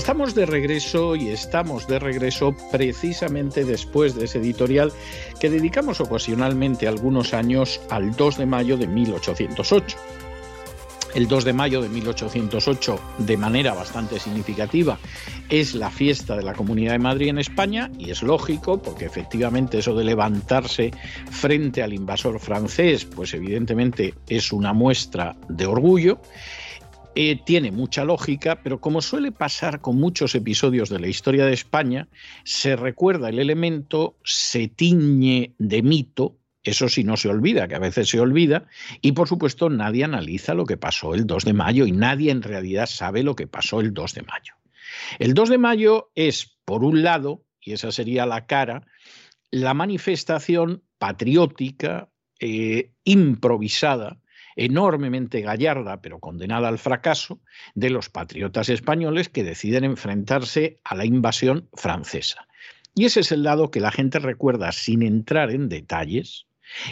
Estamos de regreso y estamos de regreso precisamente después de ese editorial que dedicamos ocasionalmente algunos años al 2 de mayo de 1808. El 2 de mayo de 1808, de manera bastante significativa, es la fiesta de la Comunidad de Madrid en España y es lógico porque efectivamente eso de levantarse frente al invasor francés, pues evidentemente es una muestra de orgullo eh, tiene mucha lógica, pero como suele pasar con muchos episodios de la historia de España, se recuerda el elemento, se tiñe de mito, eso sí no se olvida, que a veces se olvida, y por supuesto nadie analiza lo que pasó el 2 de mayo y nadie en realidad sabe lo que pasó el 2 de mayo. El 2 de mayo es, por un lado, y esa sería la cara, la manifestación patriótica, eh, improvisada, enormemente gallarda, pero condenada al fracaso, de los patriotas españoles que deciden enfrentarse a la invasión francesa. Y ese es el lado que la gente recuerda sin entrar en detalles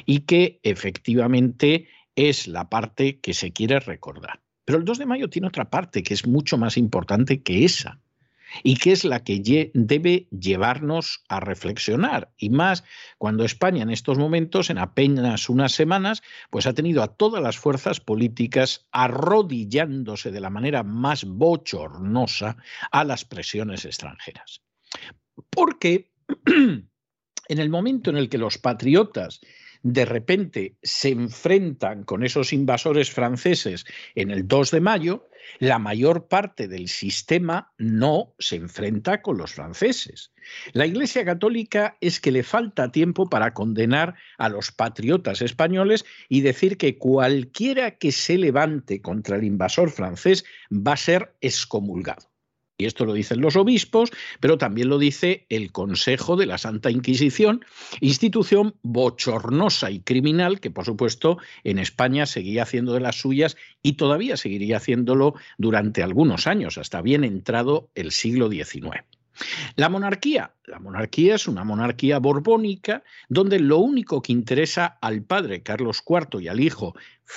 y que efectivamente es la parte que se quiere recordar. Pero el 2 de mayo tiene otra parte que es mucho más importante que esa, y que es la que debe llevarnos a reflexionar. Y más cuando España en estos momentos, en apenas unas semanas, pues ha tenido a todas las fuerzas políticas arrodillándose de la manera más bochornosa a las presiones extranjeras. Porque en el momento en el que los patriotas de repente se enfrentan con esos invasores franceses en el 2 de mayo, la mayor parte del sistema no se enfrenta con los franceses. La Iglesia Católica es que le falta tiempo para condenar a los patriotas españoles y decir que cualquiera que se levante contra el invasor francés va a ser excomulgado. Y esto lo dicen los obispos, pero también lo dice el Consejo de la Santa Inquisición, institución bochornosa y criminal que, por supuesto, en España seguía haciendo de las suyas y todavía seguiría haciéndolo durante algunos años, hasta bien entrado el siglo XIX. La monarquía. La monarquía es una monarquía borbónica donde lo único que interesa al padre Carlos IV y al hijo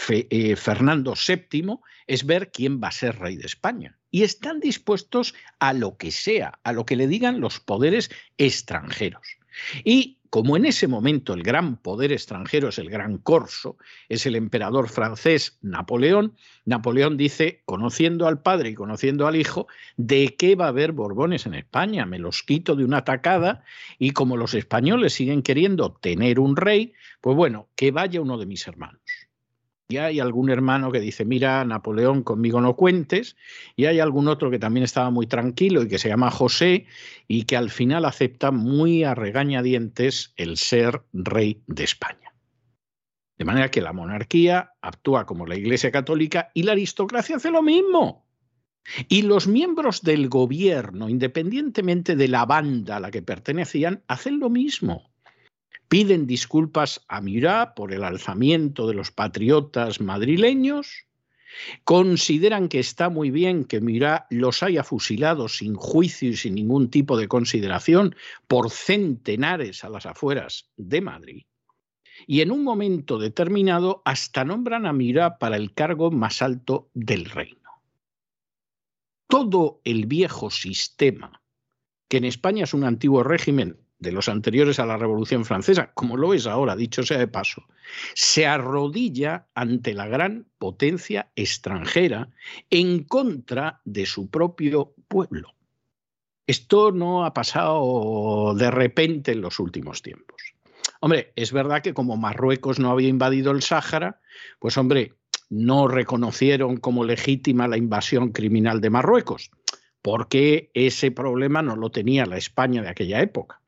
eh, Fernando VII es ver quién va a ser rey de España y están dispuestos a lo que sea, a lo que le digan los poderes extranjeros. Y como en ese momento el gran poder extranjero es el gran corso, es el emperador francés Napoleón, Napoleón dice, conociendo al padre y conociendo al hijo, ¿de qué va a haber Borbones en España? Me los quito de una tacada y como los españoles siguen queriendo tener un rey, pues bueno, que vaya uno de mis hermanos y hay algún hermano que dice, mira, Napoleón, conmigo no cuentes, y hay algún otro que también estaba muy tranquilo y que se llama José, y que al final acepta muy a regañadientes el ser rey de España. De manera que la monarquía actúa como la Iglesia Católica y la aristocracia hace lo mismo. Y los miembros del gobierno, independientemente de la banda a la que pertenecían, hacen lo mismo piden disculpas a Murat por el alzamiento de los patriotas madrileños, consideran que está muy bien que Murat los haya fusilado sin juicio y sin ningún tipo de consideración por centenares a las afueras de Madrid. Y en un momento determinado hasta nombran a Murat para el cargo más alto del reino. Todo el viejo sistema, que en España es un antiguo régimen de los anteriores a la Revolución Francesa, como lo es ahora, dicho sea de paso, se arrodilla ante la gran potencia extranjera en contra de su propio pueblo. Esto no ha pasado de repente en los últimos tiempos. Hombre, es verdad que como Marruecos no había invadido el Sáhara, pues hombre, no reconocieron como legítima la invasión criminal de Marruecos, porque ese problema no lo tenía la España de aquella época.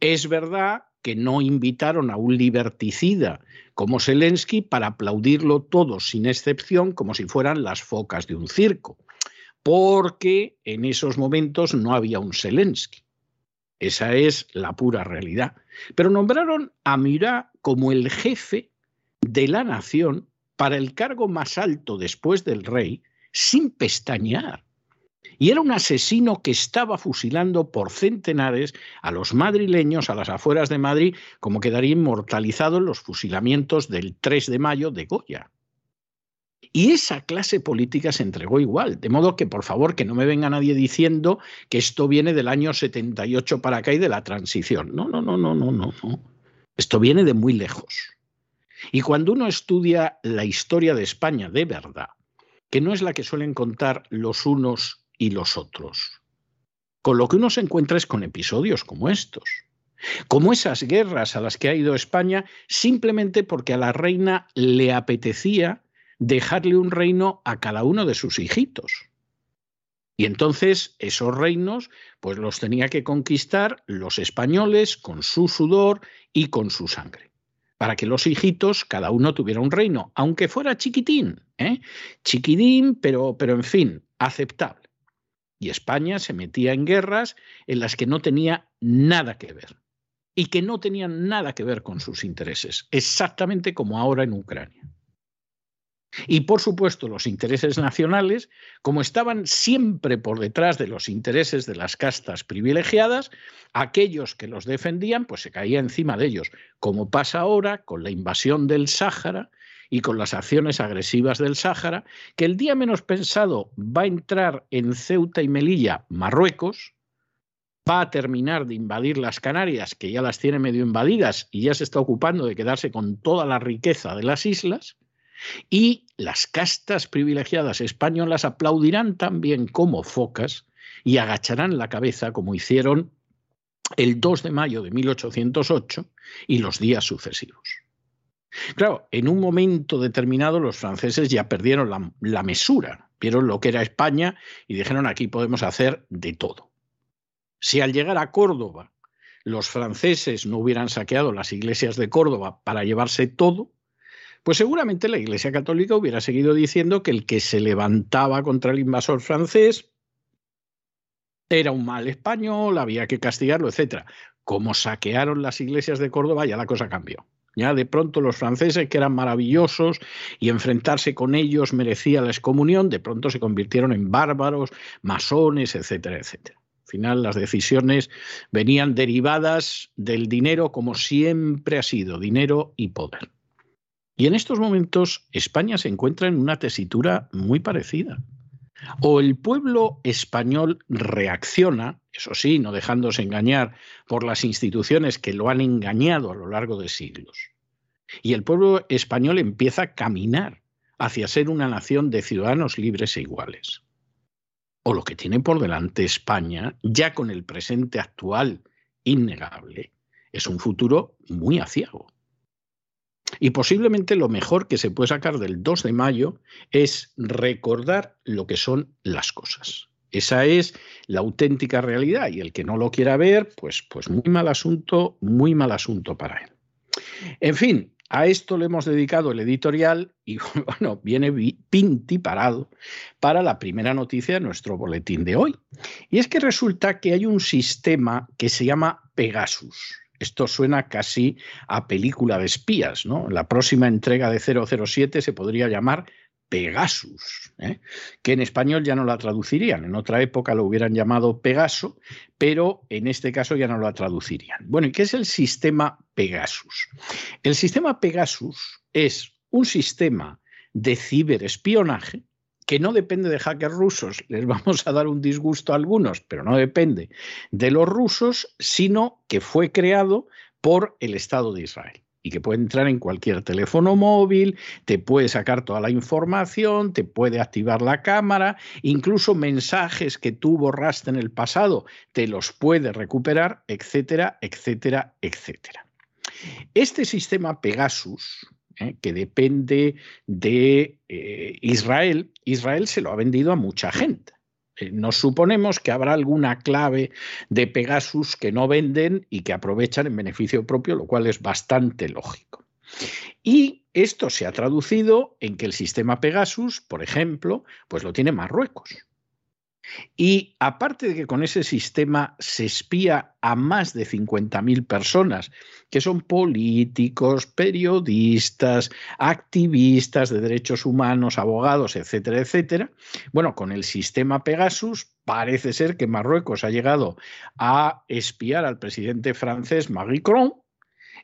Es verdad que no invitaron a un liberticida como Zelensky para aplaudirlo todos sin excepción como si fueran las focas de un circo, porque en esos momentos no había un Zelensky. Esa es la pura realidad. Pero nombraron a Murat como el jefe de la nación para el cargo más alto después del rey, sin pestañear. Y era un asesino que estaba fusilando por centenares a los madrileños a las afueras de Madrid, como quedaría inmortalizado en los fusilamientos del 3 de mayo de Goya. Y esa clase política se entregó igual, de modo que por favor que no me venga nadie diciendo que esto viene del año 78 para acá y de la transición. No, no, no, no, no, no. Esto viene de muy lejos. Y cuando uno estudia la historia de España de verdad, que no es la que suelen contar los unos y los otros, con lo que uno se encuentra es con episodios como estos, como esas guerras a las que ha ido España simplemente porque a la reina le apetecía dejarle un reino a cada uno de sus hijitos. Y entonces esos reinos pues los tenía que conquistar los españoles con su sudor y con su sangre, para que los hijitos cada uno tuviera un reino, aunque fuera chiquitín, ¿eh? chiquitín, pero, pero en fin, aceptable. Y España se metía en guerras en las que no tenía nada que ver y que no tenían nada que ver con sus intereses, exactamente como ahora en Ucrania. Y por supuesto los intereses nacionales, como estaban siempre por detrás de los intereses de las castas privilegiadas, aquellos que los defendían, pues se caía encima de ellos, como pasa ahora con la invasión del Sáhara y con las acciones agresivas del Sáhara, que el día menos pensado va a entrar en Ceuta y Melilla, Marruecos, va a terminar de invadir las Canarias, que ya las tiene medio invadidas y ya se está ocupando de quedarse con toda la riqueza de las islas, y las castas privilegiadas españolas aplaudirán también como focas y agacharán la cabeza como hicieron el 2 de mayo de 1808 y los días sucesivos. Claro, en un momento determinado los franceses ya perdieron la, mesura, vieron lo que era España y dijeron aquí podemos hacer de todo. Si al llegar a Córdoba los franceses no hubieran saqueado las iglesias de Córdoba para llevarse todo, pues seguramente la Iglesia Católica hubiera seguido diciendo que el que se levantaba contra el invasor francés era un mal español, había que castigarlo, etc. Como saquearon las iglesias de Córdoba, ya la cosa cambió. Ya de pronto los franceses, que eran maravillosos y enfrentarse con ellos merecía la excomunión, de pronto se convirtieron en bárbaros, masones, etcétera, etcétera. Al final las decisiones venían derivadas del dinero como siempre ha sido, dinero y poder. Y en estos momentos España se encuentra en una tesitura muy parecida. O el pueblo español reacciona, eso sí, no dejándose engañar por las instituciones que lo han engañado a lo largo de siglos. Y el pueblo español empieza a caminar hacia ser una nación de ciudadanos libres e iguales. O lo que tiene por delante España, ya con el presente actual innegable, es un futuro muy aciago. Y posiblemente lo mejor que se puede sacar del 2 de mayo es recordar lo que son las cosas. Esa es la auténtica realidad y el que no lo quiera ver, pues, pues muy mal asunto, muy mal asunto para él. En fin, a esto le hemos dedicado el editorial y bueno, viene pinti parado para la primera noticia de nuestro boletín de hoy. Y es que resulta que hay un sistema que se llama Pegasus. Esto suena casi a película de espías, ¿no? La próxima entrega de 007 se podría llamar Pegasus, ¿eh? que en español ya no la traducirían. En otra época lo hubieran llamado Pegaso, pero en este caso ya no la traducirían. Bueno, ¿y qué es el sistema Pegasus? El sistema Pegasus es un sistema de ciberespionaje que no depende de hackers rusos, les vamos a dar un disgusto a algunos, pero no depende de los rusos, sino que fue creado por el Estado de Israel y que puede entrar en cualquier teléfono móvil, te puede sacar toda la información, te puede activar la cámara, incluso mensajes que tú borraste en el pasado, te los puede recuperar, etcétera, etcétera, etcétera. Este sistema Pegasus, ¿eh? que depende de eh, Israel, Israel se lo ha vendido a mucha gente. Eh, nos suponemos que habrá alguna clave de Pegasus que no venden y que aprovechan en beneficio propio, lo cual es bastante lógico. Y esto se ha traducido en que el sistema Pegasus, por ejemplo, pues lo tiene Marruecos. Y aparte de que con ese sistema se espía a más de 50.000 personas, que son políticos, periodistas, activistas de derechos humanos, abogados, etcétera, etcétera, bueno, con el sistema Pegasus parece ser que Marruecos ha llegado a espiar al presidente francés Macron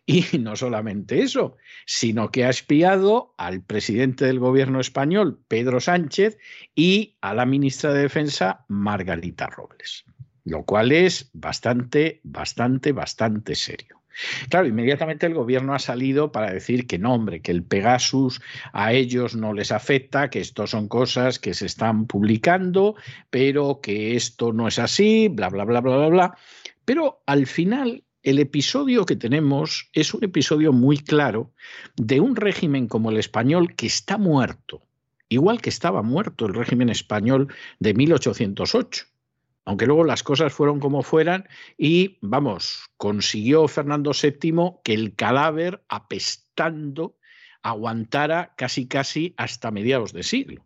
y no solamente eso, sino que ha espiado al presidente del gobierno español, Pedro Sánchez, y a la ministra de Defensa, Margarita Robles. Lo cual es bastante, bastante, bastante serio. Claro, inmediatamente el gobierno ha salido para decir que no, hombre, que el Pegasus a ellos no les afecta, que esto son cosas que se están publicando, pero que esto no es así, bla, bla, bla, bla, bla, bla. Pero al final el episodio que tenemos es un episodio muy claro de un régimen como el español que está muerto, igual que estaba muerto el régimen español de 1808. Aunque luego las cosas fueron como fueran y, vamos, consiguió Fernando VII que el cadáver apestando aguantara casi casi hasta mediados de siglo.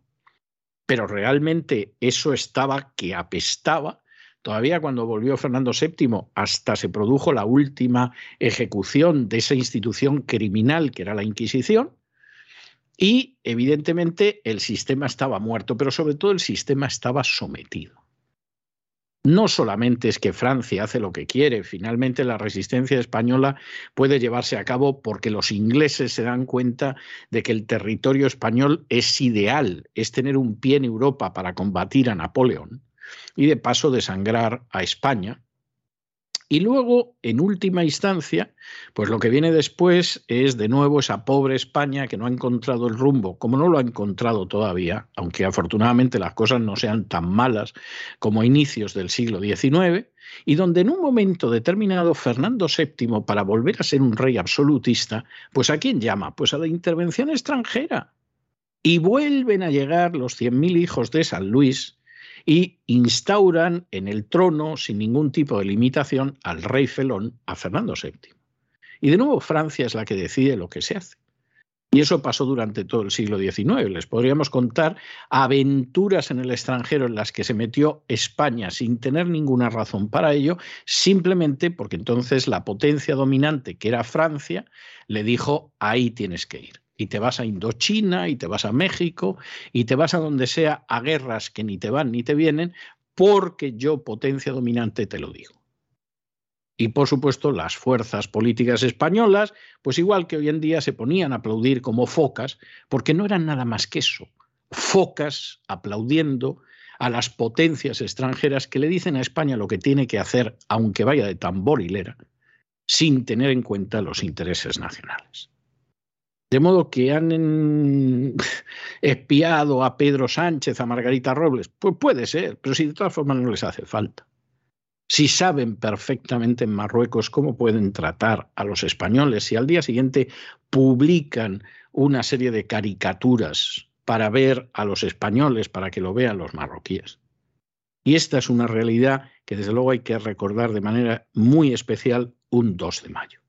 Pero realmente eso estaba que apestaba Todavía cuando volvió Fernando VII, hasta se produjo la última ejecución de esa institución criminal que era la Inquisición. Y evidentemente el sistema estaba muerto, pero sobre todo el sistema estaba sometido. No solamente es que Francia hace lo que quiere, finalmente la resistencia española puede llevarse a cabo porque los ingleses se dan cuenta de que el territorio español es ideal, es tener un pie en Europa para combatir a Napoleón y de paso desangrar a España. Y luego, en última instancia, pues lo que viene después es de nuevo esa pobre España que no ha encontrado el rumbo, como no lo ha encontrado todavía, aunque afortunadamente las cosas no sean tan malas como a inicios del siglo XIX, y donde en un momento determinado Fernando VII, para volver a ser un rey absolutista, pues ¿a quién llama? Pues a la intervención extranjera. Y vuelven a llegar los 100.000 hijos de San Luis, y instauran en el trono, sin ningún tipo de limitación, al rey felón, a Fernando VII. Y de nuevo Francia es la que decide lo que se hace. Y eso pasó durante todo el siglo XIX. Les podríamos contar aventuras en el extranjero en las que se metió España sin tener ninguna razón para ello, simplemente porque entonces la potencia dominante, que era Francia, le dijo, ahí tienes que ir y te vas a Indochina y te vas a México y te vas a donde sea a guerras que ni te van ni te vienen porque yo, potencia dominante, te lo digo. Y por supuesto, las fuerzas políticas españolas, pues igual que hoy en día se ponían a aplaudir como focas, porque no eran nada más que eso, focas aplaudiendo a las potencias extranjeras que le dicen a España lo que tiene que hacer, aunque vaya de tamborilera, sin tener en cuenta los intereses nacionales. De modo que han espiado a Pedro Sánchez, a Margarita Robles. Pues puede ser, pero si de todas formas no les hace falta. Si saben perfectamente en Marruecos cómo pueden tratar a los españoles, si al día siguiente publican una serie de caricaturas para ver a los españoles, para que lo vean los marroquíes. Y esta es una realidad que desde luego hay que recordar de manera muy especial un 2 de mayo.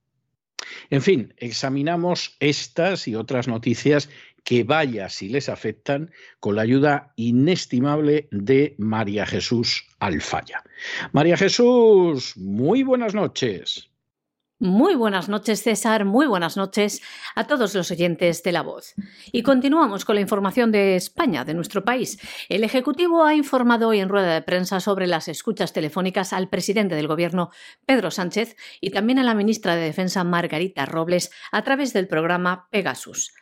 En fin, examinamos estas y otras noticias que vaya si les afectan con la ayuda inestimable de María Jesús Alfaya. María Jesús, muy buenas noches. Muy buenas noches, César. Muy buenas noches a todos los oyentes de La Voz. Y continuamos con la información de España, de nuestro país. El Ejecutivo ha informado hoy en rueda de prensa sobre las escuchas telefónicas al presidente del Gobierno, Pedro Sánchez, y también a la ministra de Defensa, Margarita Robles, a través del programa Pegasus.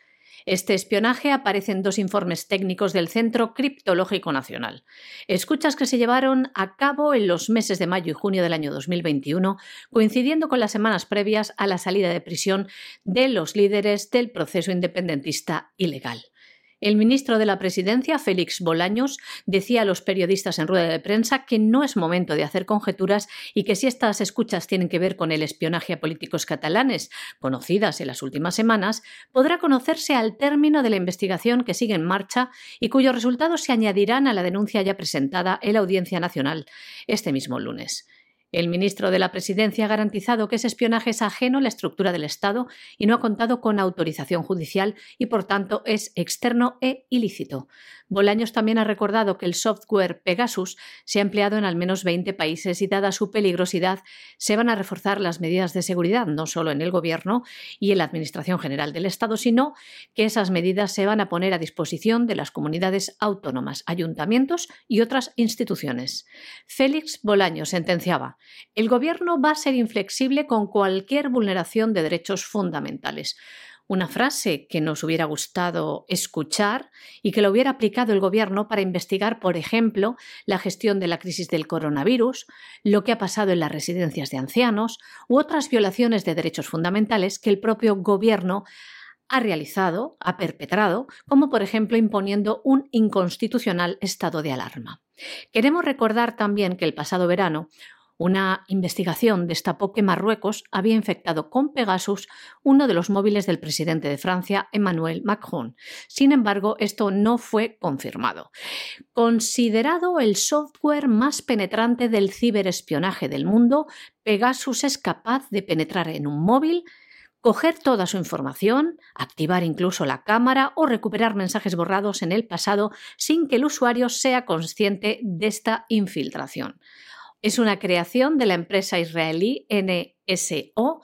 Este espionaje aparece en dos informes técnicos del Centro Criptológico Nacional. Escuchas que se llevaron a cabo en los meses de mayo y junio del año 2021, coincidiendo con las semanas previas a la salida de prisión de los líderes del proceso independentista ilegal. El ministro de la Presidencia, Félix Bolaños, decía a los periodistas en rueda de prensa que no es momento de hacer conjeturas y que si estas escuchas tienen que ver con el espionaje a políticos catalanes, conocidas en las últimas semanas, podrá conocerse al término de la investigación que sigue en marcha y cuyos resultados se añadirán a la denuncia ya presentada en la Audiencia Nacional este mismo lunes. El ministro de la Presidencia ha garantizado que ese espionaje es ajeno a la estructura del Estado y no ha contado con autorización judicial y, por tanto, es externo e ilícito. Bolaños también ha recordado que el software Pegasus se ha empleado en al menos 20 países y, dada su peligrosidad, se van a reforzar las medidas de seguridad, no solo en el Gobierno y en la Administración General del Estado, sino que esas medidas se van a poner a disposición de las comunidades autónomas, ayuntamientos y otras instituciones. Félix Bolaños sentenciaba el Gobierno va a ser inflexible con cualquier vulneración de derechos fundamentales. Una frase que nos hubiera gustado escuchar y que lo hubiera aplicado el Gobierno para investigar, por ejemplo, la gestión de la crisis del coronavirus, lo que ha pasado en las residencias de ancianos u otras violaciones de derechos fundamentales que el propio Gobierno ha realizado, ha perpetrado, como por ejemplo imponiendo un inconstitucional estado de alarma. Queremos recordar también que el pasado verano una investigación destapó que Marruecos había infectado con Pegasus uno de los móviles del presidente de Francia, Emmanuel Macron. Sin embargo, esto no fue confirmado. Considerado el software más penetrante del ciberespionaje del mundo, Pegasus es capaz de penetrar en un móvil, coger toda su información, activar incluso la cámara o recuperar mensajes borrados en el pasado sin que el usuario sea consciente de esta infiltración. Es una creación de la empresa israelí NSO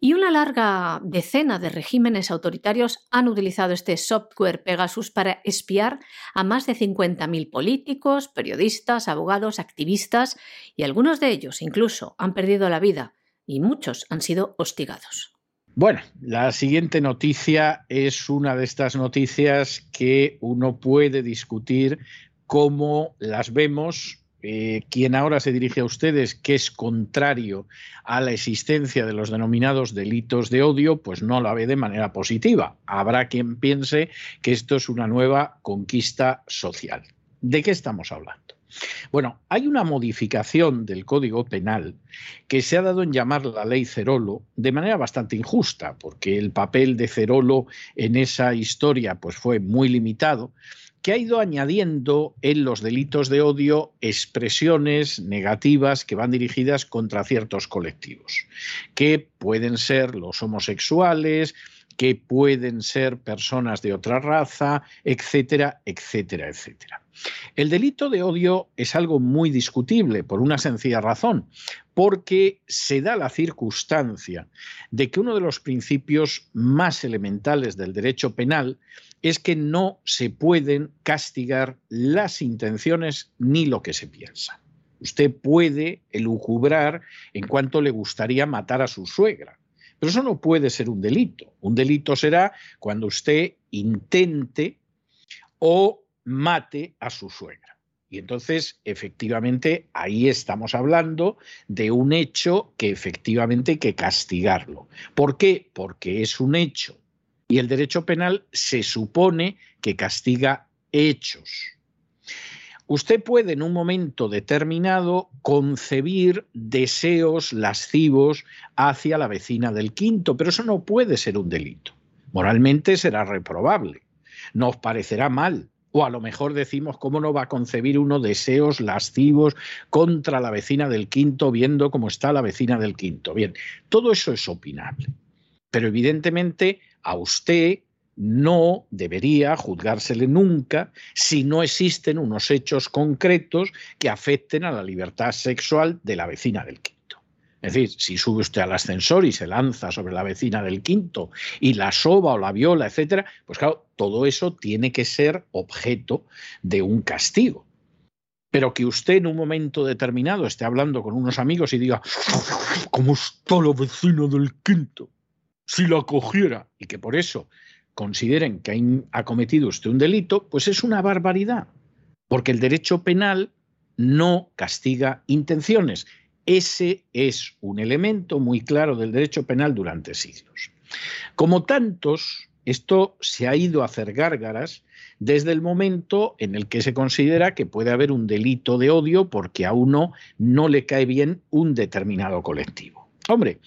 y una larga decena de regímenes autoritarios han utilizado este software Pegasus para espiar a más de 50.000 políticos, periodistas, abogados, activistas y algunos de ellos incluso han perdido la vida y muchos han sido hostigados. Bueno, la siguiente noticia es una de estas noticias que uno puede discutir cómo las vemos eh, quien ahora se dirige a ustedes, que es contrario a la existencia de los denominados delitos de odio, pues no la ve de manera positiva. Habrá quien piense que esto es una nueva conquista social. ¿De qué estamos hablando? Bueno, hay una modificación del Código Penal que se ha dado en llamar la ley Cerolo de manera bastante injusta, porque el papel de Cerolo en esa historia pues fue muy limitado que ha ido añadiendo en los delitos de odio expresiones negativas que van dirigidas contra ciertos colectivos, que pueden ser los homosexuales, que pueden ser personas de otra raza, etcétera, etcétera, etcétera. El delito de odio es algo muy discutible por una sencilla razón, porque se da la circunstancia de que uno de los principios más elementales del derecho penal es que no se pueden castigar las intenciones ni lo que se piensa. Usted puede elucubrar en cuanto le gustaría matar a su suegra, pero eso no puede ser un delito. Un delito será cuando usted intente o mate a su suegra. Y entonces, efectivamente, ahí estamos hablando de un hecho que efectivamente hay que castigarlo. ¿Por qué? Porque es un hecho y el derecho penal se supone que castiga hechos. Usted puede en un momento determinado concebir deseos lascivos hacia la vecina del quinto, pero eso no puede ser un delito. Moralmente será reprobable. Nos parecerá mal, o a lo mejor decimos cómo no va a concebir uno deseos lascivos contra la vecina del quinto viendo cómo está la vecina del quinto. Bien, todo eso es opinable. Pero evidentemente a usted no debería juzgársele nunca si no existen unos hechos concretos que afecten a la libertad sexual de la vecina del quinto. Es decir, si sube usted al ascensor y se lanza sobre la vecina del quinto y la soba o la viola, etcétera, pues claro, todo eso tiene que ser objeto de un castigo. Pero que usted en un momento determinado esté hablando con unos amigos y diga, ¿cómo está la vecina del quinto? si lo acogiera y que por eso consideren que ha cometido usted un delito, pues es una barbaridad, porque el derecho penal no castiga intenciones. Ese es un elemento muy claro del derecho penal durante siglos. Como tantos, esto se ha ido a hacer gárgaras desde el momento en el que se considera que puede haber un delito de odio porque a uno no le cae bien un determinado colectivo. Hombre,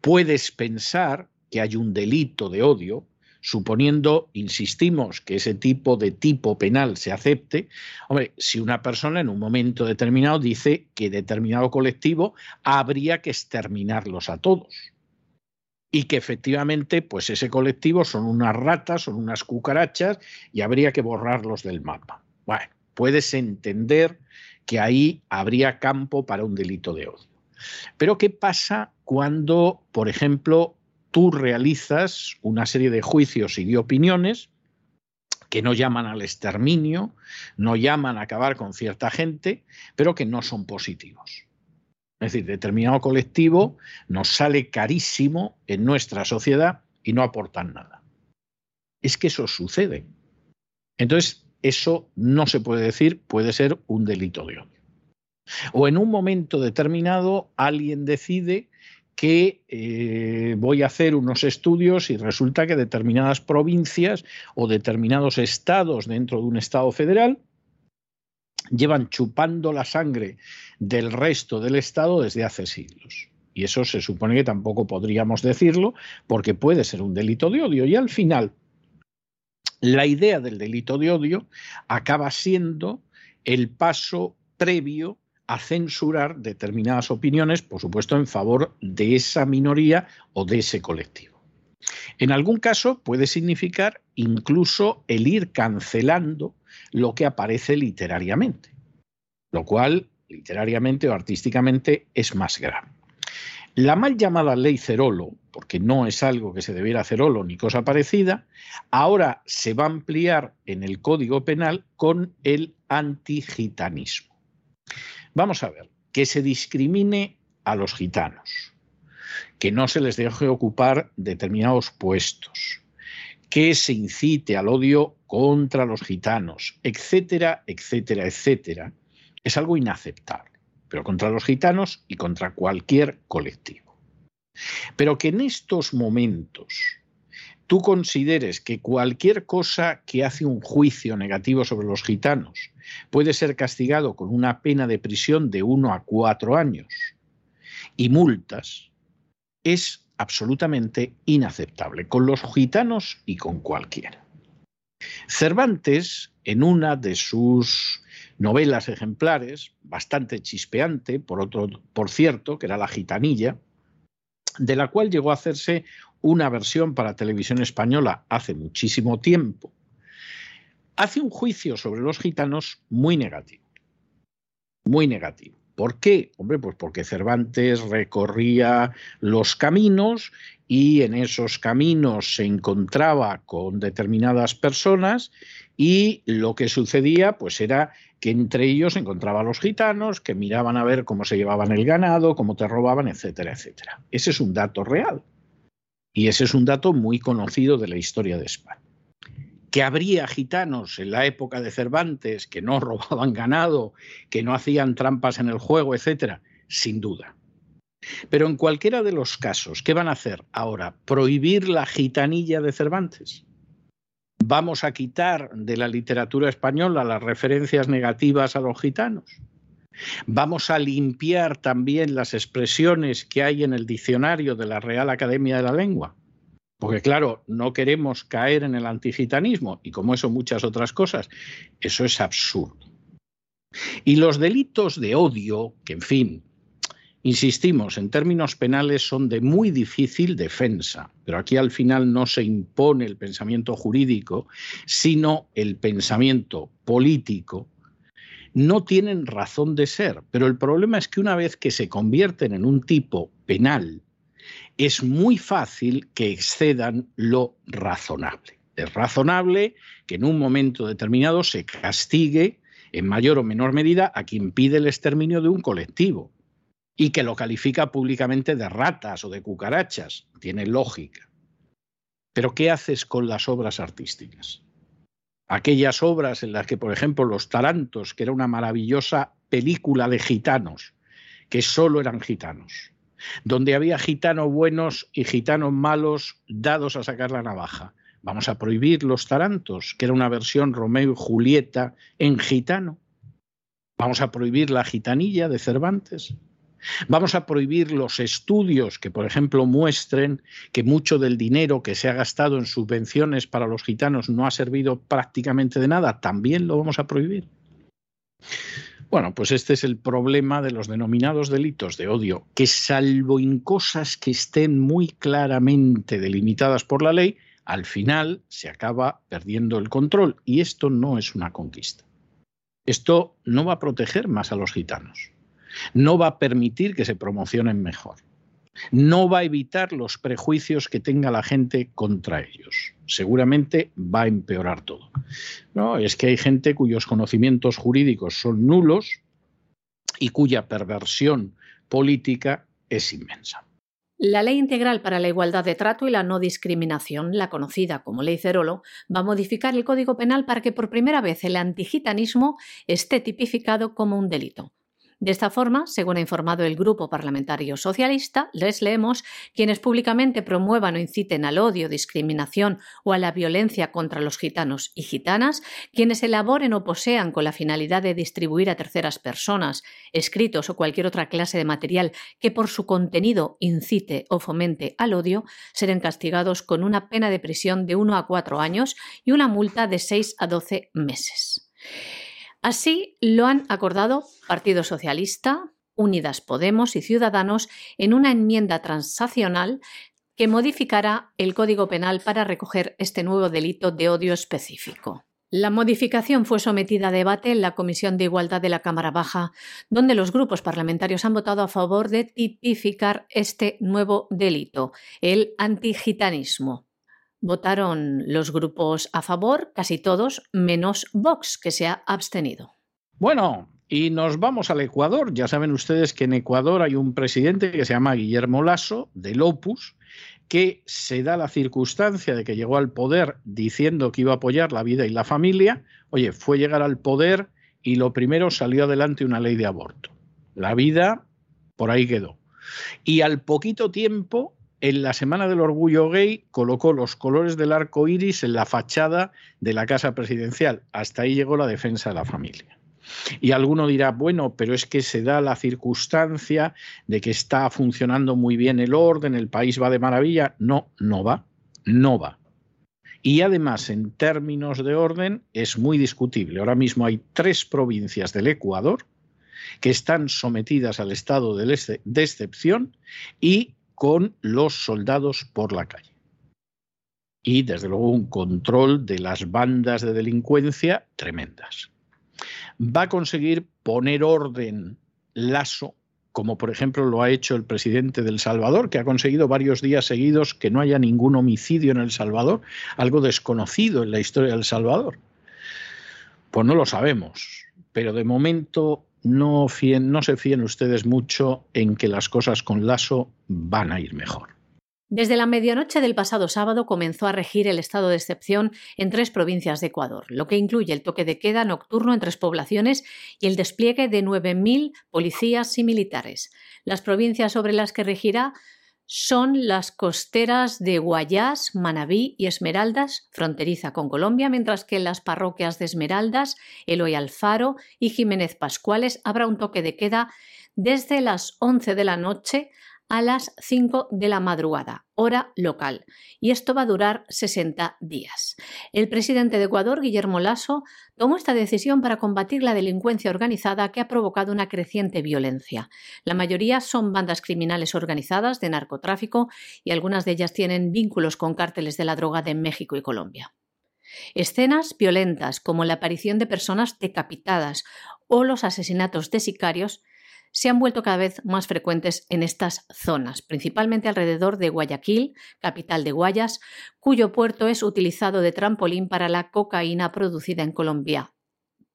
puedes pensar que hay un delito de odio suponiendo, insistimos, que ese tipo de tipo penal se acepte, hombre, si una persona en un momento determinado dice que determinado colectivo habría que exterminarlos a todos y que efectivamente pues ese colectivo son unas ratas, son unas cucarachas y habría que borrarlos del mapa. Bueno, puedes entender que ahí habría campo para un delito de odio. Pero ¿qué pasa cuando, por ejemplo, tú realizas una serie de juicios y de opiniones que no llaman al exterminio, no llaman a acabar con cierta gente, pero que no son positivos? Es decir, determinado colectivo nos sale carísimo en nuestra sociedad y no aportan nada. Es que eso sucede. Entonces, eso no se puede decir, puede ser un delito de odio. O en un momento determinado alguien decide que eh, voy a hacer unos estudios y resulta que determinadas provincias o determinados estados dentro de un estado federal llevan chupando la sangre del resto del Estado desde hace siglos. Y eso se supone que tampoco podríamos decirlo porque puede ser un delito de odio. Y al final, la idea del delito de odio acaba siendo el paso previo a censurar determinadas opiniones, por supuesto, en favor de esa minoría o de ese colectivo. En algún caso puede significar incluso el ir cancelando lo que aparece literariamente, lo cual literariamente o artísticamente es más grave. La mal llamada ley Cerolo, porque no es algo que se debiera Cerolo ni cosa parecida, ahora se va a ampliar en el Código Penal con el antigitanismo. Vamos a ver, que se discrimine a los gitanos, que no se les deje ocupar determinados puestos, que se incite al odio contra los gitanos, etcétera, etcétera, etcétera, es algo inaceptable, pero contra los gitanos y contra cualquier colectivo. Pero que en estos momentos tú consideres que cualquier cosa que hace un juicio negativo sobre los gitanos puede ser castigado con una pena de prisión de uno a cuatro años y multas, es absolutamente inaceptable con los gitanos y con cualquiera. Cervantes, en una de sus novelas ejemplares, bastante chispeante, por, otro, por cierto, que era La Gitanilla, de la cual llegó a hacerse una versión para televisión española hace muchísimo tiempo, hace un juicio sobre los gitanos muy negativo. Muy negativo. ¿Por qué? Hombre, pues porque Cervantes recorría los caminos y en esos caminos se encontraba con determinadas personas y lo que sucedía pues era que entre ellos encontraba a los gitanos que miraban a ver cómo se llevaban el ganado, cómo te robaban, etcétera, etcétera. Ese es un dato real y ese es un dato muy conocido de la historia de España. Que habría gitanos en la época de Cervantes que no robaban ganado, que no hacían trampas en el juego, etcétera, sin duda. Pero en cualquiera de los casos, ¿qué van a hacer ahora? ¿Prohibir la gitanilla de Cervantes? ¿Vamos a quitar de la literatura española las referencias negativas a los gitanos? ¿Vamos a limpiar también las expresiones que hay en el diccionario de la Real Academia de la Lengua? Porque claro, no queremos caer en el antigitanismo y como eso muchas otras cosas. Eso es absurdo. Y los delitos de odio, que en fin, Insistimos, en términos penales son de muy difícil defensa, pero aquí al final no se impone el pensamiento jurídico, sino el pensamiento político. No tienen razón de ser, pero el problema es que una vez que se convierten en un tipo penal, es muy fácil que excedan lo razonable. Es razonable que en un momento determinado se castigue en mayor o menor medida a quien pide el exterminio de un colectivo y que lo califica públicamente de ratas o de cucarachas. Tiene lógica. Pero ¿qué haces con las obras artísticas? Aquellas obras en las que, por ejemplo, Los Tarantos, que era una maravillosa película de gitanos, que solo eran gitanos, donde había gitanos buenos y gitanos malos dados a sacar la navaja. Vamos a prohibir Los Tarantos, que era una versión Romeo y Julieta en gitano. Vamos a prohibir la gitanilla de Cervantes. Vamos a prohibir los estudios que, por ejemplo, muestren que mucho del dinero que se ha gastado en subvenciones para los gitanos no ha servido prácticamente de nada. También lo vamos a prohibir. Bueno, pues este es el problema de los denominados delitos de odio, que salvo en cosas que estén muy claramente delimitadas por la ley, al final se acaba perdiendo el control. Y esto no es una conquista. Esto no va a proteger más a los gitanos no va a permitir que se promocionen mejor. No va a evitar los prejuicios que tenga la gente contra ellos. Seguramente va a empeorar todo. No, es que hay gente cuyos conocimientos jurídicos son nulos y cuya perversión política es inmensa. La Ley Integral para la Igualdad de Trato y la No Discriminación, la conocida como Ley Cerolo, va a modificar el Código Penal para que por primera vez el antigitanismo esté tipificado como un delito. De esta forma, según ha informado el Grupo Parlamentario Socialista, les leemos quienes públicamente promuevan o inciten al odio, discriminación o a la violencia contra los gitanos y gitanas, quienes elaboren o posean con la finalidad de distribuir a terceras personas escritos o cualquier otra clase de material que por su contenido incite o fomente al odio, serán castigados con una pena de prisión de 1 a 4 años y una multa de 6 a 12 meses. Así lo han acordado Partido Socialista, Unidas Podemos y Ciudadanos en una enmienda transaccional que modificará el Código Penal para recoger este nuevo delito de odio específico. La modificación fue sometida a debate en la Comisión de Igualdad de la Cámara Baja, donde los grupos parlamentarios han votado a favor de tipificar este nuevo delito, el antigitanismo. Votaron los grupos a favor, casi todos, menos Vox, que se ha abstenido. Bueno, y nos vamos al Ecuador. Ya saben ustedes que en Ecuador hay un presidente que se llama Guillermo Lasso, del Opus, que se da la circunstancia de que llegó al poder diciendo que iba a apoyar la vida y la familia. Oye, fue llegar al poder y lo primero salió adelante una ley de aborto. La vida por ahí quedó. Y al poquito tiempo en la Semana del Orgullo Gay colocó los colores del arco iris en la fachada de la Casa Presidencial. Hasta ahí llegó la defensa de la familia. Y alguno dirá, bueno, pero es que se da la circunstancia de que está funcionando muy bien el orden, el país va de maravilla. No, no va, no va. Y además, en términos de orden, es muy discutible. Ahora mismo hay tres provincias del Ecuador que están sometidas al estado de excepción y con los soldados por la calle. Y desde luego un control de las bandas de delincuencia tremendas. Va a conseguir poner orden lazo, como por ejemplo lo ha hecho el presidente del Salvador, que ha conseguido varios días seguidos que no haya ningún homicidio en El Salvador, algo desconocido en la historia del Salvador. Pues no lo sabemos, pero de momento no, no se fíen ustedes mucho en que las cosas con Lasso van a ir mejor. Desde la medianoche del pasado sábado comenzó a regir el estado de excepción en tres provincias de Ecuador, lo que incluye el toque de queda nocturno en tres poblaciones y el despliegue de 9.000 policías y militares. Las provincias sobre las que regirá son las costeras de Guayás, Manabí y Esmeraldas, fronteriza con Colombia, mientras que en las parroquias de Esmeraldas, Eloy Alfaro y Jiménez Pascuales habrá un toque de queda desde las 11 de la noche a las 5 de la madrugada, hora local, y esto va a durar 60 días. El presidente de Ecuador, Guillermo Lasso, tomó esta decisión para combatir la delincuencia organizada que ha provocado una creciente violencia. La mayoría son bandas criminales organizadas de narcotráfico y algunas de ellas tienen vínculos con cárteles de la droga de México y Colombia. Escenas violentas como la aparición de personas decapitadas o los asesinatos de sicarios se han vuelto cada vez más frecuentes en estas zonas, principalmente alrededor de Guayaquil, capital de Guayas, cuyo puerto es utilizado de trampolín para la cocaína producida en Colombia,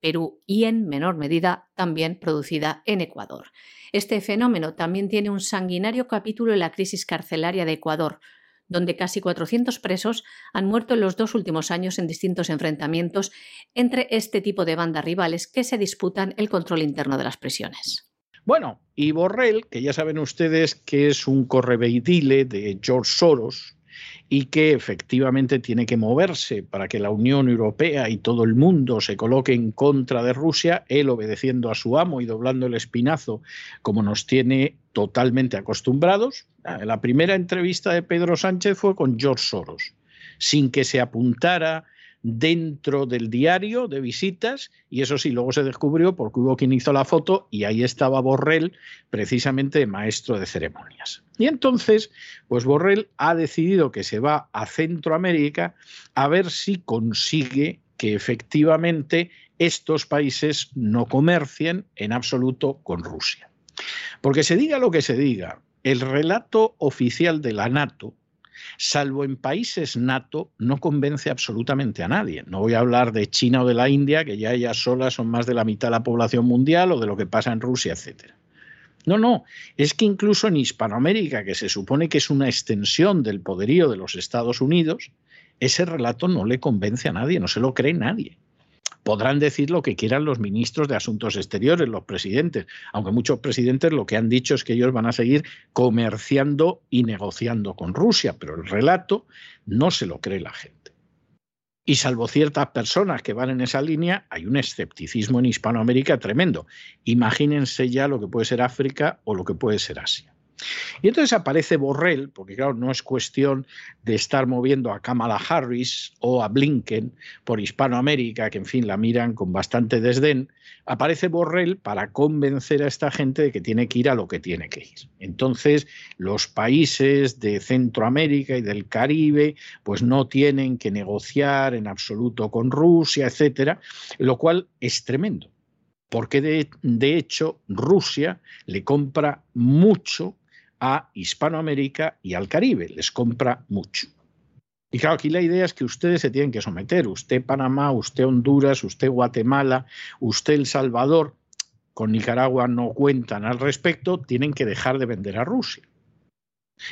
Perú y en menor medida también producida en Ecuador. Este fenómeno también tiene un sanguinario capítulo en la crisis carcelaria de Ecuador, donde casi 400 presos han muerto en los dos últimos años en distintos enfrentamientos entre este tipo de bandas rivales que se disputan el control interno de las prisiones. Bueno, y Borrell, que ya saben ustedes que es un correveidile de George Soros, y que efectivamente tiene que moverse para que la Unión Europea y todo el mundo se coloque en contra de Rusia, él obedeciendo a su amo y doblando el espinazo como nos tiene totalmente acostumbrados. Ah, la primera entrevista de Pedro Sánchez fue con George Soros, sin que se apuntara dentro del diario de visitas y eso sí, luego se descubrió porque hubo quien hizo la foto y ahí estaba Borrell, precisamente maestro de ceremonias. Y entonces, pues Borrell ha decidido que se va a Centroamérica a ver si consigue que efectivamente estos países no comercien en absoluto con Rusia. Porque se diga lo que se diga, el relato oficial de la NATO salvo en países NATO, no convence absolutamente a nadie. No voy a hablar de China o de la India, que ya ellas solas son más de la mitad de la población mundial, o de lo que pasa en Rusia, etcétera. No, no, es que incluso en Hispanoamérica, que se supone que es una extensión del poderío de los Estados Unidos, ese relato no le convence a nadie, no se lo cree nadie. Podrán decir lo que quieran los ministros de Asuntos Exteriores, los presidentes, aunque muchos presidentes lo que han dicho es que ellos van a seguir comerciando y negociando con Rusia, pero el relato no se lo cree la gente. Y salvo ciertas personas que van en esa línea, hay un escepticismo en Hispanoamérica tremendo. Imagínense ya lo que puede ser África o lo que puede ser Asia. Y entonces aparece Borrell, porque claro, no es cuestión de estar moviendo a Kamala Harris o a Blinken por Hispanoamérica, que en fin la miran con bastante desdén, aparece Borrell para convencer a esta gente de que tiene que ir a lo que tiene que ir. Entonces, los países de Centroamérica y del Caribe, pues no tienen que negociar en absoluto con Rusia, etcétera, lo cual es tremendo porque de, de, hecho Rusia le compra mucho a Hispanoamérica y al Caribe, les compra mucho. Y claro, aquí la idea es que ustedes se tienen que someter, usted Panamá, usted Honduras, usted Guatemala, usted El Salvador, con Nicaragua no cuentan al respecto, tienen que dejar de vender a Rusia.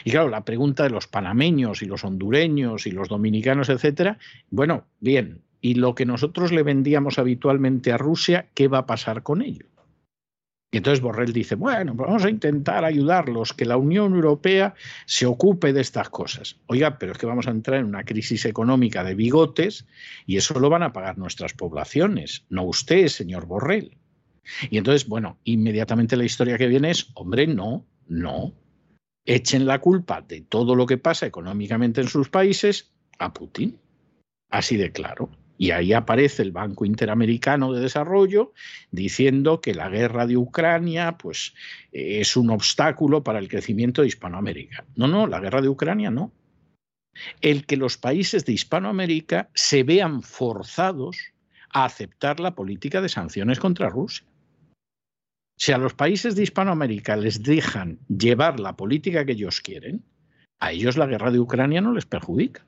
Y claro, la pregunta de los panameños y los hondureños y los dominicanos, etcétera, bueno, bien, ¿y lo que nosotros le vendíamos habitualmente a Rusia, qué va a pasar con ello? Y entonces Borrell dice, bueno, pues vamos a intentar ayudarlos, que la Unión Europea se ocupe de estas cosas. Oiga, pero es que vamos a entrar en una crisis económica de bigotes y eso lo van a pagar nuestras poblaciones, no usted, señor Borrell. Y entonces, bueno, inmediatamente la historia que viene es, hombre, no, no. Echen la culpa de todo lo que pasa económicamente en sus países a Putin. Así de claro. Y ahí aparece el Banco Interamericano de Desarrollo diciendo que la guerra de Ucrania pues, es un obstáculo para el crecimiento de Hispanoamérica. No, no, la guerra de Ucrania no. El que los países de Hispanoamérica se vean forzados a aceptar la política de sanciones contra Rusia. Si a los países de Hispanoamérica les dejan llevar la política que ellos quieren, a ellos la guerra de Ucrania no les perjudica.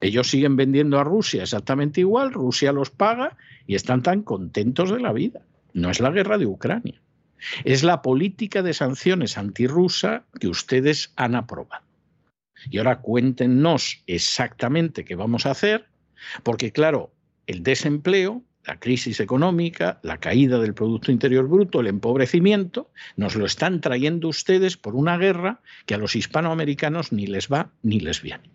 Ellos siguen vendiendo a Rusia exactamente igual, Rusia los paga y están tan contentos de la vida. No es la guerra de Ucrania. Es la política de sanciones antirrusa que ustedes han aprobado. Y ahora cuéntenos exactamente qué vamos a hacer, porque claro, el desempleo, la crisis económica, la caída del Producto Interior Bruto, el empobrecimiento, nos lo están trayendo ustedes por una guerra que a los hispanoamericanos ni les va ni les viene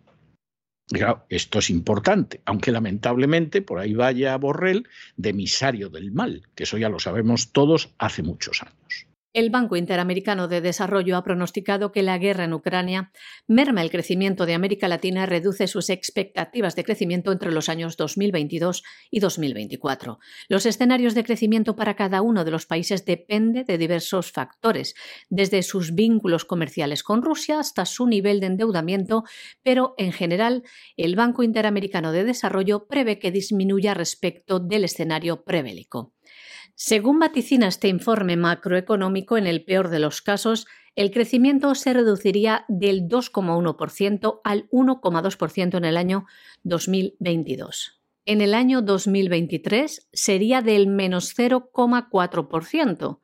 esto es importante, aunque lamentablemente por ahí vaya Borrell de emisario del mal, que eso ya lo sabemos todos hace muchos años. El Banco Interamericano de Desarrollo ha pronosticado que la guerra en Ucrania merma el crecimiento de América Latina reduce sus expectativas de crecimiento entre los años 2022 y 2024. Los escenarios de crecimiento para cada uno de los países depende de diversos factores, desde sus vínculos comerciales con Rusia hasta su nivel de endeudamiento, pero en general el Banco Interamericano de Desarrollo prevé que disminuya respecto del escenario prebélico. Según vaticina este informe macroeconómico, en el peor de los casos, el crecimiento se reduciría del 2,1% al 1,2% en el año 2022. En el año 2023 sería del menos 0,4%,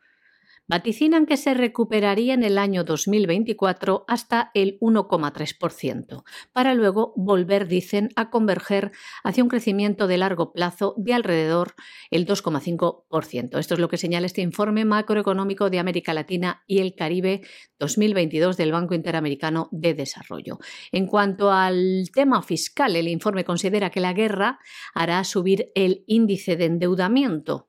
vaticinan que se recuperaría en el año 2024 hasta el 1,3%, para luego volver, dicen, a converger hacia un crecimiento de largo plazo de alrededor el 2,5%. Esto es lo que señala este informe macroeconómico de América Latina y el Caribe 2022 del Banco Interamericano de Desarrollo. En cuanto al tema fiscal, el informe considera que la guerra hará subir el índice de endeudamiento.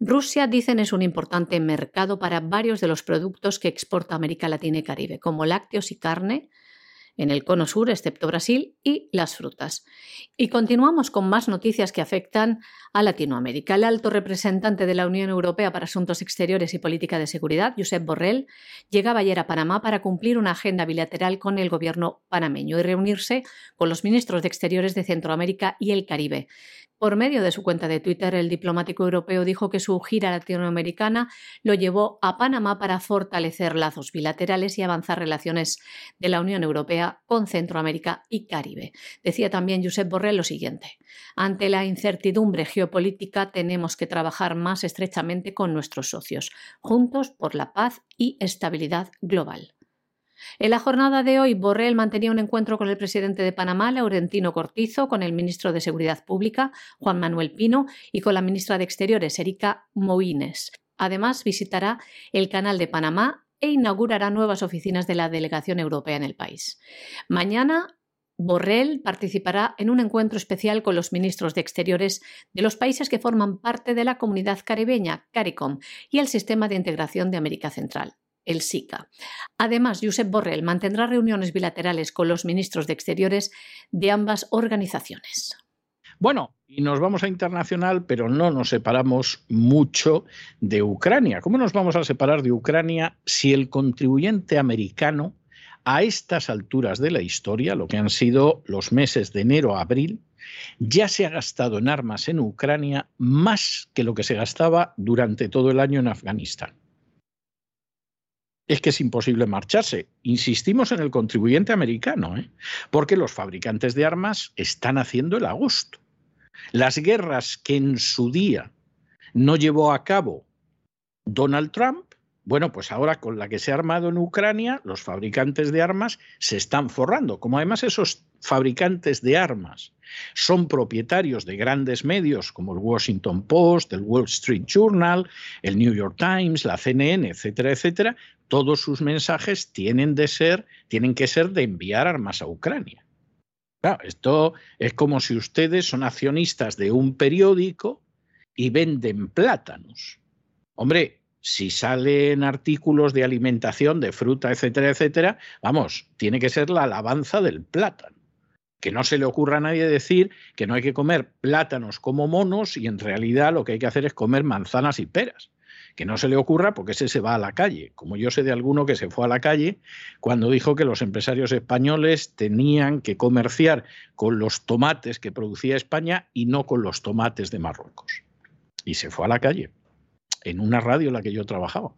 Rusia, dicen, es un importante mercado para varios de los productos que exporta América Latina y Caribe, como lácteos y carne, en el cono sur, excepto Brasil, y las frutas. Y continuamos con más noticias que afectan a Latinoamérica. El alto representante de la Unión Europea para Asuntos Exteriores y Política de Seguridad, Josep Borrell, llegaba ayer a Panamá para cumplir una agenda bilateral con el gobierno panameño y reunirse con los ministros de Exteriores de Centroamérica y el Caribe. Por medio de su cuenta de Twitter, el diplomático europeo dijo que su gira latinoamericana lo llevó a Panamá para fortalecer lazos bilaterales y avanzar relaciones de la Unión Europea con Centroamérica y Caribe. Decía también Josep Borrell lo siguiente: Ante la incertidumbre geopolítica tenemos que trabajar más estrechamente con nuestros socios, juntos por la paz y estabilidad global. En la jornada de hoy, Borrell mantenía un encuentro con el presidente de Panamá, Laurentino Cortizo, con el ministro de Seguridad Pública, Juan Manuel Pino, y con la ministra de Exteriores, Erika Moines. Además, visitará el Canal de Panamá e inaugurará nuevas oficinas de la delegación europea en el país. Mañana, Borrell participará en un encuentro especial con los ministros de Exteriores de los países que forman parte de la comunidad caribeña, CARICOM, y el Sistema de Integración de América Central el SICA. Además, Josep Borrell mantendrá reuniones bilaterales con los ministros de Exteriores de ambas organizaciones. Bueno, y nos vamos a internacional, pero no nos separamos mucho de Ucrania. ¿Cómo nos vamos a separar de Ucrania si el contribuyente americano a estas alturas de la historia, lo que han sido los meses de enero a abril, ya se ha gastado en armas en Ucrania más que lo que se gastaba durante todo el año en Afganistán? Es que es imposible marcharse. Insistimos en el contribuyente americano, ¿eh? porque los fabricantes de armas están haciendo el agosto. Las guerras que en su día no llevó a cabo Donald Trump, bueno, pues ahora con la que se ha armado en Ucrania, los fabricantes de armas se están forrando. Como además esos fabricantes de armas son propietarios de grandes medios como el Washington Post, el Wall Street Journal, el New York Times, la CNN, etcétera, etcétera, todos sus mensajes tienen de ser, tienen que ser de enviar armas a Ucrania. esto es como si ustedes son accionistas de un periódico y venden plátanos. Hombre, si salen artículos de alimentación, de fruta, etcétera, etcétera, vamos, tiene que ser la alabanza del plátano. Que no se le ocurra a nadie decir que no hay que comer plátanos como monos y en realidad lo que hay que hacer es comer manzanas y peras. Que no se le ocurra porque ese se va a la calle, como yo sé de alguno que se fue a la calle cuando dijo que los empresarios españoles tenían que comerciar con los tomates que producía España y no con los tomates de Marruecos. Y se fue a la calle en una radio en la que yo trabajaba.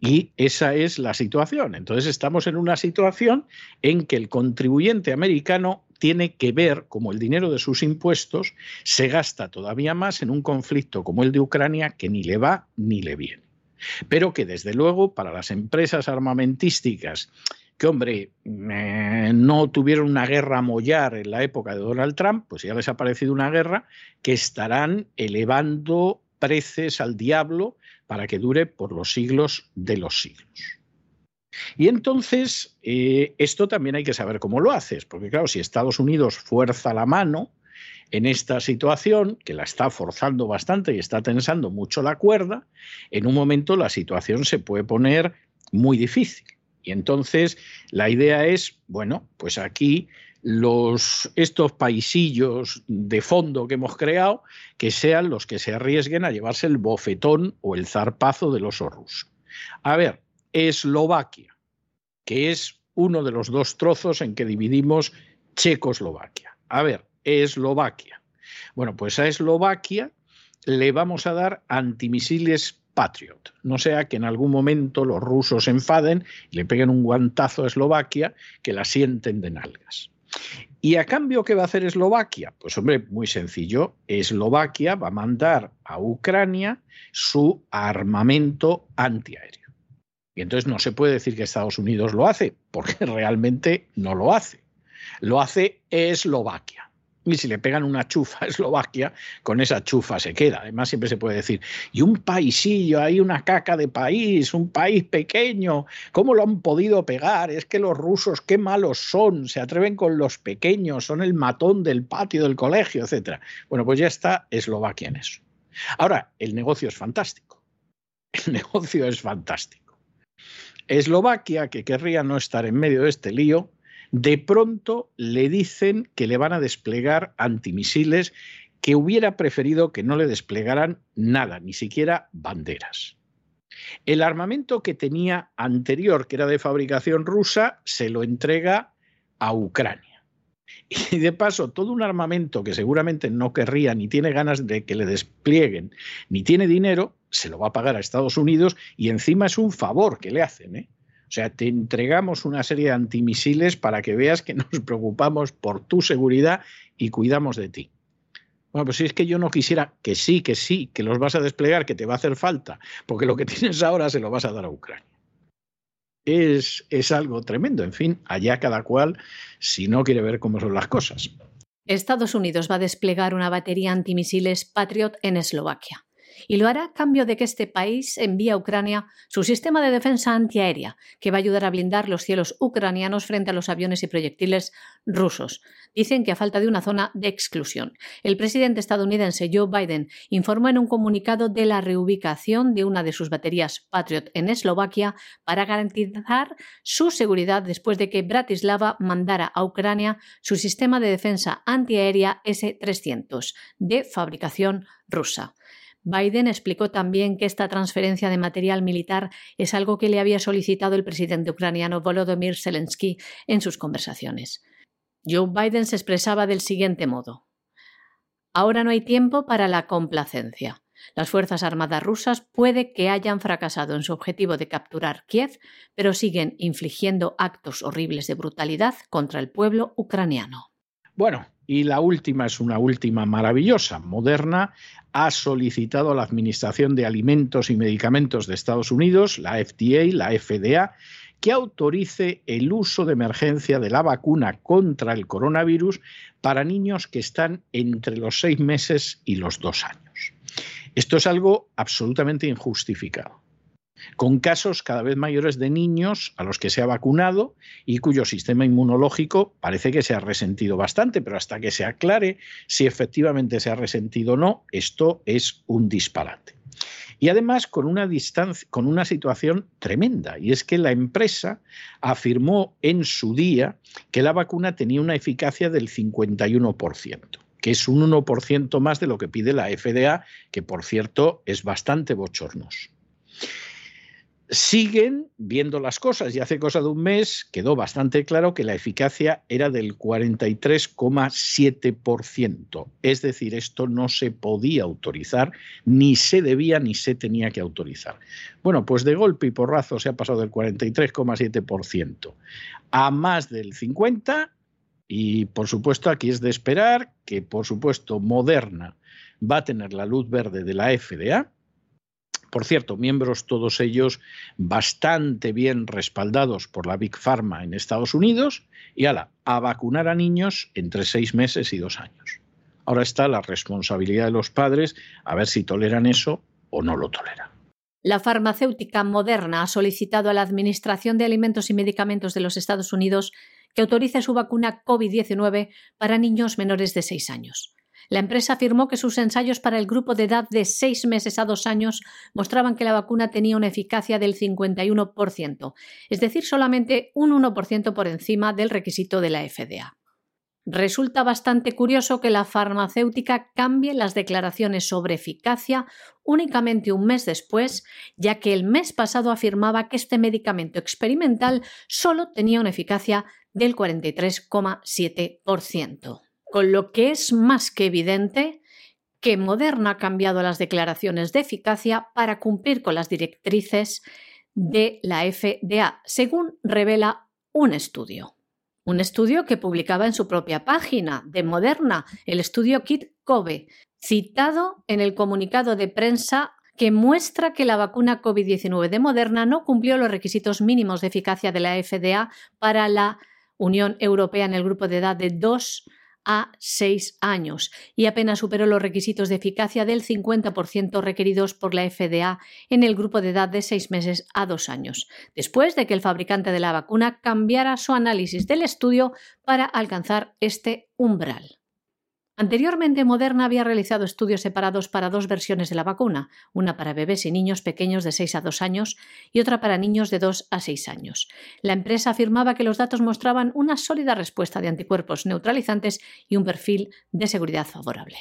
Y esa es la situación. Entonces estamos en una situación en que el contribuyente americano tiene que ver cómo el dinero de sus impuestos se gasta todavía más en un conflicto como el de Ucrania que ni le va ni le viene. Pero que desde luego para las empresas armamentísticas que, hombre, eh, no tuvieron una guerra a mollar en la época de Donald Trump, pues ya les ha parecido una guerra que estarán elevando preces al diablo para que dure por los siglos de los siglos. Y entonces, eh, esto también hay que saber cómo lo haces, porque claro, si Estados Unidos fuerza la mano en esta situación, que la está forzando bastante y está tensando mucho la cuerda, en un momento la situación se puede poner muy difícil. Y entonces la idea es, bueno, pues aquí estos paisillos de fondo que hemos creado, que sean los que se arriesguen a llevarse el bofetón o el zarpazo del oso ruso. A ver, Eslovaquia, que es uno de los dos trozos en que dividimos Checoslovaquia. A ver, Eslovaquia. Bueno, pues a Eslovaquia le vamos a dar antimisiles Patriot. No sea que en algún momento los rusos se enfaden y le peguen un guantazo a Eslovaquia que la sienten de nalgas. ¿Y a cambio qué va a hacer Eslovaquia? Pues hombre, muy sencillo. Eslovaquia va a mandar a Ucrania su armamento antiaéreo. Y entonces no se puede decir que Estados Unidos lo hace, porque realmente no lo hace. Lo hace Eslovaquia. Y si le pegan una chufa a Eslovaquia, con esa chufa se queda. Además, siempre se puede decir, y un paisillo, hay una caca de país, un país pequeño, ¿cómo lo han podido pegar? Es que los rusos, qué malos son, se atreven con los pequeños, son el matón del patio del colegio, etc. Bueno, pues ya está Eslovaquia en eso. Ahora, el negocio es fantástico. El negocio es fantástico. Eslovaquia, que querría no estar en medio de este lío, de pronto le dicen que le van a desplegar antimisiles que hubiera preferido que no le desplegaran nada, ni siquiera banderas. El armamento que tenía anterior, que era de fabricación rusa, se lo entrega a Ucrania. Y de paso, todo un armamento que seguramente no querría, ni tiene ganas de que le desplieguen, ni tiene dinero, se lo va a pagar a Estados Unidos y encima es un favor que le hacen. ¿eh? O sea, te entregamos una serie de antimisiles para que veas que nos preocupamos por tu seguridad y cuidamos de ti. Bueno, pues si es que yo no quisiera que sí, que sí, que los vas a desplegar, que te va a hacer falta, porque lo que tienes ahora se lo vas a dar a Ucrania. Es, es algo tremendo. En fin, allá cada cual, si no quiere ver cómo son las cosas. Estados Unidos va a desplegar una batería antimisiles Patriot en Eslovaquia y lo hará a cambio de que este país envíe a Ucrania su sistema de defensa antiaérea, que va a ayudar a blindar los cielos ucranianos frente a los aviones y proyectiles rusos. Dicen que a falta de una zona de exclusión. El presidente estadounidense Joe Biden informó en un comunicado de la reubicación de una de sus baterías Patriot en Eslovaquia para garantizar su seguridad después de que Bratislava mandara a Ucrania su sistema de defensa antiaérea S-300 de fabricación rusa. Biden explicó también que esta transferencia de material militar es algo que le había solicitado el presidente ucraniano Volodymyr Zelensky en sus conversaciones. Joe Biden se expresaba del siguiente modo. Ahora no hay tiempo para la complacencia. Las Fuerzas Armadas rusas puede que hayan fracasado en su objetivo de capturar Kiev, pero siguen infligiendo actos horribles de brutalidad contra el pueblo ucraniano. Bueno, y la última es una última maravillosa. Moderna ha solicitado a la Administración de Alimentos y Medicamentos de Estados Unidos, la FDA, la FDA, que autorice el uso de emergencia de la vacuna contra el coronavirus para niños que están entre los seis meses y los dos años. Esto es algo absolutamente injustificado con casos cada vez mayores de niños a los que se ha vacunado y cuyo sistema inmunológico parece que se ha resentido bastante, pero hasta que se aclare si efectivamente se ha resentido o no, esto es un disparate. Y además con una, distancia, con una situación tremenda, y es que la empresa afirmó en su día que la vacuna tenía una eficacia del 51% que es un 1% más de lo que pide la FDA, que por cierto es bastante bochornoso siguen viendo las cosas y hace cosa de un mes quedó bastante claro que la eficacia era del 43,7%. Es decir, esto no se podía autorizar, ni se debía ni se tenía que autorizar. Bueno, pues de golpe y porrazo se ha pasado del 43,7% a más del 50% y por supuesto aquí es de esperar que por supuesto Moderna va a tener la luz verde de la FDA por cierto, miembros todos ellos bastante bien respaldados por la Big Pharma en Estados Unidos y ala, a vacunar a niños entre seis meses y dos años. Ahora está la responsabilidad de los padres a ver si toleran eso o no lo toleran. La farmacéutica Moderna ha solicitado a la Administración de Alimentos y Medicamentos de los Estados Unidos que autorice su vacuna COVID-19 para niños menores de seis años. La empresa afirmó que sus ensayos para el grupo de edad de seis meses a dos años mostraban que la vacuna tenía una eficacia del 51%, es decir, solamente un 1% por encima del requisito de la FDA. Resulta bastante curioso que la farmacéutica cambie las declaraciones sobre eficacia únicamente un mes después, ya que el mes pasado afirmaba que este medicamento experimental solo tenía una eficacia del 43,7% con lo que es más que evidente que Moderna ha cambiado las declaraciones de eficacia para cumplir con las directrices de la FDA, según revela un estudio. Un estudio que publicaba en su propia página de Moderna, el estudio Kit Kobe, citado en el comunicado de prensa que muestra que la vacuna COVID-19 de Moderna no cumplió los requisitos mínimos de eficacia de la FDA para la Unión Europea en el grupo de edad de 2 a 6 años y apenas superó los requisitos de eficacia del 50% requeridos por la FDA en el grupo de edad de 6 meses a 2 años, después de que el fabricante de la vacuna cambiara su análisis del estudio para alcanzar este umbral. Anteriormente, Moderna había realizado estudios separados para dos versiones de la vacuna, una para bebés y niños pequeños de 6 a 2 años y otra para niños de 2 a 6 años. La empresa afirmaba que los datos mostraban una sólida respuesta de anticuerpos neutralizantes y un perfil de seguridad favorable.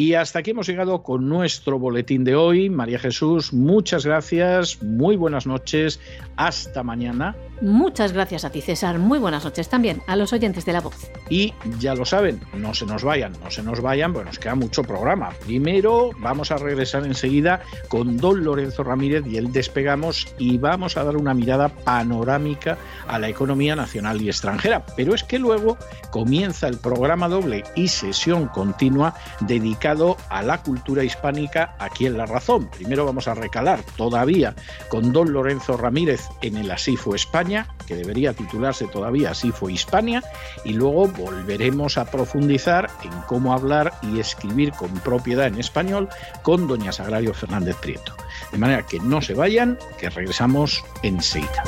Y hasta aquí hemos llegado con nuestro boletín de hoy. María Jesús, muchas gracias, muy buenas noches, hasta mañana. Muchas gracias a ti, César. Muy buenas noches también a los oyentes de la voz. Y ya lo saben, no se nos vayan, no se nos vayan, pues nos queda mucho programa. Primero vamos a regresar enseguida con don Lorenzo Ramírez y él despegamos y vamos a dar una mirada panorámica a la economía nacional y extranjera. Pero es que luego comienza el programa doble y sesión continua a la cultura hispánica aquí en La Razón. Primero vamos a recalar todavía con don Lorenzo Ramírez en el Asifo España, que debería titularse todavía Asifo Hispania, y luego volveremos a profundizar en cómo hablar y escribir con propiedad en español con doña Sagrario Fernández Prieto. De manera que no se vayan, que regresamos enseguida.